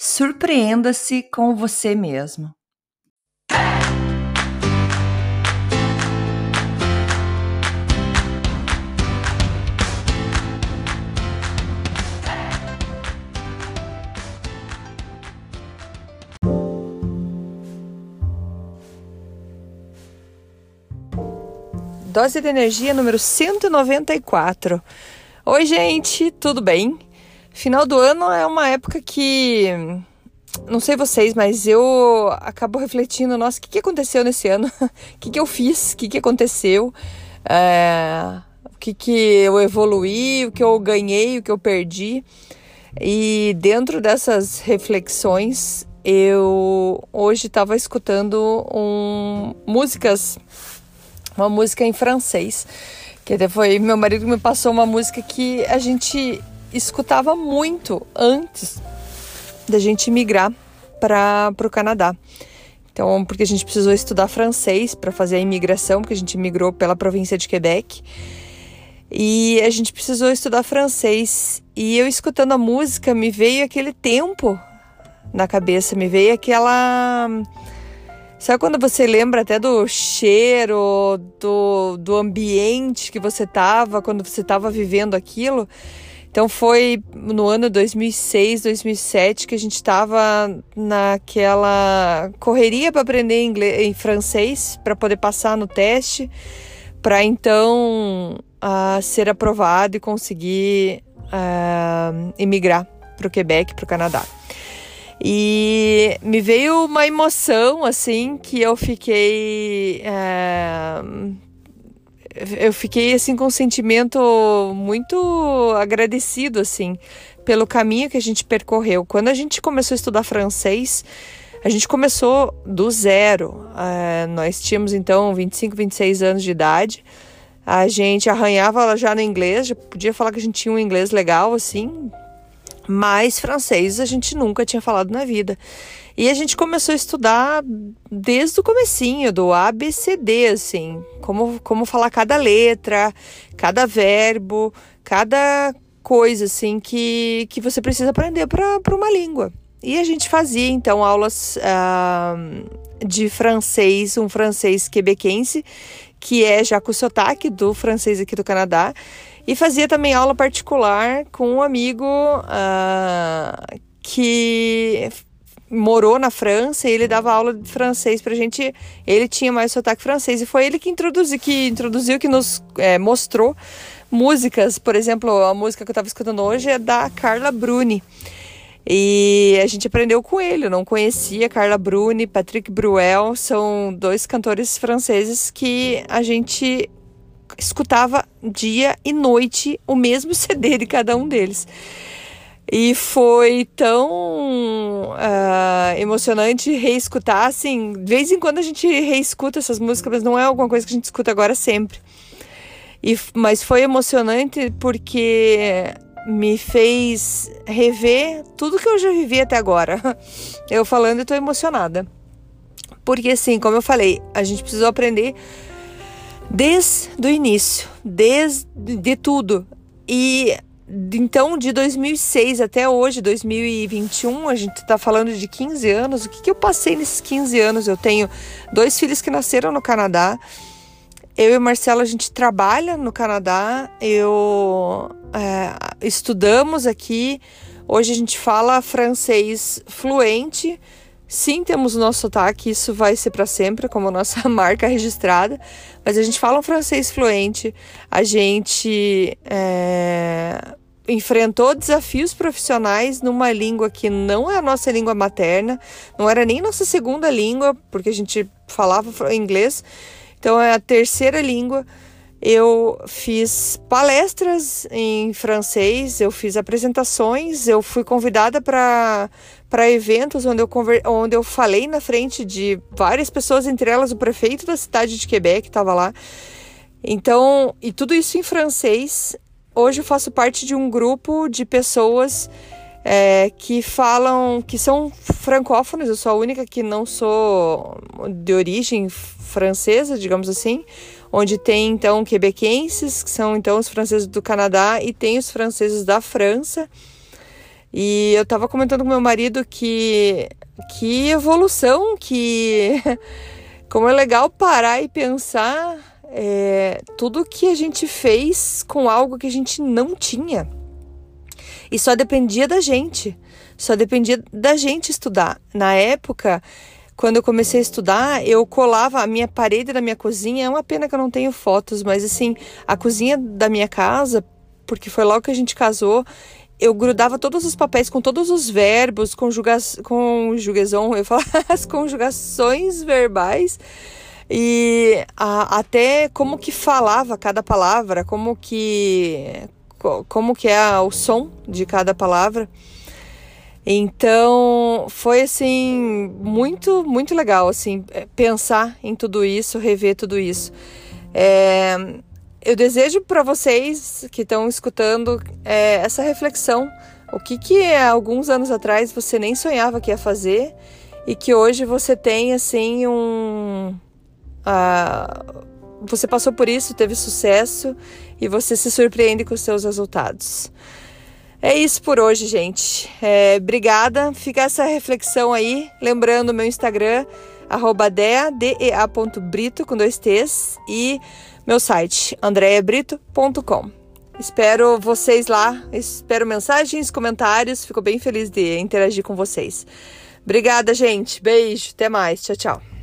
Surpreenda-se com você mesmo. Dose de energia número 194. Oi, gente, tudo bem? Final do ano é uma época que. Não sei vocês, mas eu acabo refletindo, nossa, o que, aconteceu nesse ano? O que, eu fiz? O que, que aconteceu? É, o que, que eu evoluí, o que eu ganhei, o que eu perdi. E dentro dessas reflexões, eu hoje estava escutando um, músicas, uma música em francês, que até foi meu marido me passou uma música que a gente escutava muito antes da gente migrar para o Canadá. Então, porque a gente precisou estudar francês para fazer a imigração, porque a gente migrou pela província de Quebec. E a gente precisou estudar francês. E eu escutando a música, me veio aquele tempo na cabeça, me veio aquela. Sabe quando você lembra até do cheiro, do, do ambiente que você estava, quando você estava vivendo aquilo? Então foi no ano 2006, 2007 que a gente estava naquela correria para aprender inglês, em francês para poder passar no teste, para então uh, ser aprovado e conseguir uh, emigrar para o Quebec, para o Canadá. E me veio uma emoção assim que eu fiquei uh, eu fiquei assim com um sentimento muito agradecido assim pelo caminho que a gente percorreu. Quando a gente começou a estudar francês, a gente começou do zero. Uh, nós tínhamos então 25, 26 anos de idade. A gente arranhava já no inglês, já podia falar que a gente tinha um inglês legal assim, mas francês a gente nunca tinha falado na vida. E a gente começou a estudar desde o comecinho, do ABCD, assim, como, como falar cada letra, cada verbo, cada coisa, assim, que, que você precisa aprender para uma língua. E a gente fazia, então, aulas uh, de francês, um francês quebequense, que é já com o sotaque do francês aqui do Canadá, e fazia também aula particular com um amigo uh, que morou na França e ele dava aula de francês pra gente. Ele tinha mais sotaque francês e foi ele que introduziu, que introduziu, que nos é, mostrou músicas. Por exemplo, a música que eu estava escutando hoje é da Carla Bruni. E a gente aprendeu com ele, não conhecia Carla Bruni, Patrick Bruel, são dois cantores franceses que a gente escutava dia e noite o mesmo CD de cada um deles. E foi tão uh, emocionante reescutar, assim, de vez em quando a gente reescuta essas músicas, mas não é alguma coisa que a gente escuta agora sempre. E, mas foi emocionante porque me fez rever tudo que eu já vivi até agora. Eu falando e tô emocionada. Porque assim, como eu falei, a gente precisou aprender desde o início, desde de tudo. E então, de 2006 até hoje, 2021, a gente está falando de 15 anos. O que, que eu passei nesses 15 anos? Eu tenho dois filhos que nasceram no Canadá. Eu e Marcelo, a gente trabalha no Canadá. Eu é, estudamos aqui. Hoje a gente fala francês fluente. Sim, temos o nosso sotaque, isso vai ser para sempre, como nossa marca registrada, mas a gente fala um francês fluente, a gente é, enfrentou desafios profissionais numa língua que não é a nossa língua materna, não era nem nossa segunda língua, porque a gente falava inglês, então é a terceira língua. Eu fiz palestras em francês, eu fiz apresentações, eu fui convidada para eventos onde eu, onde eu falei na frente de várias pessoas, entre elas o prefeito da cidade de Quebec estava lá. Então, e tudo isso em francês. Hoje eu faço parte de um grupo de pessoas é, que falam, que são francófonos. Eu sou a única que não sou de origem francesa, digamos assim onde tem então quebequenses, que são então os franceses do Canadá, e tem os franceses da França. E eu tava comentando com meu marido que que evolução, que como é legal parar e pensar é, tudo que a gente fez com algo que a gente não tinha. E só dependia da gente. Só dependia da gente estudar. Na época, quando eu comecei a estudar, eu colava a minha parede da minha cozinha. É uma pena que eu não tenho fotos, mas assim, a cozinha da minha casa, porque foi logo que a gente casou, eu grudava todos os papéis com todos os verbos, conjuga conjugação, eu falo, as conjugações verbais e a, até como que falava cada palavra, como que como que é o som de cada palavra. Então, foi assim muito muito legal assim pensar em tudo isso, rever tudo isso. É, eu desejo para vocês que estão escutando é, essa reflexão. O que que alguns anos atrás você nem sonhava que ia fazer e que hoje você tem assim um uh, você passou por isso, teve sucesso e você se surpreende com os seus resultados. É isso por hoje, gente. É, obrigada. Fica essa reflexão aí. Lembrando meu Instagram, dea.brito, com dois T's. E meu site, andreabrito.com. Espero vocês lá, espero mensagens, comentários, fico bem feliz de interagir com vocês. Obrigada, gente. Beijo, até mais. Tchau, tchau.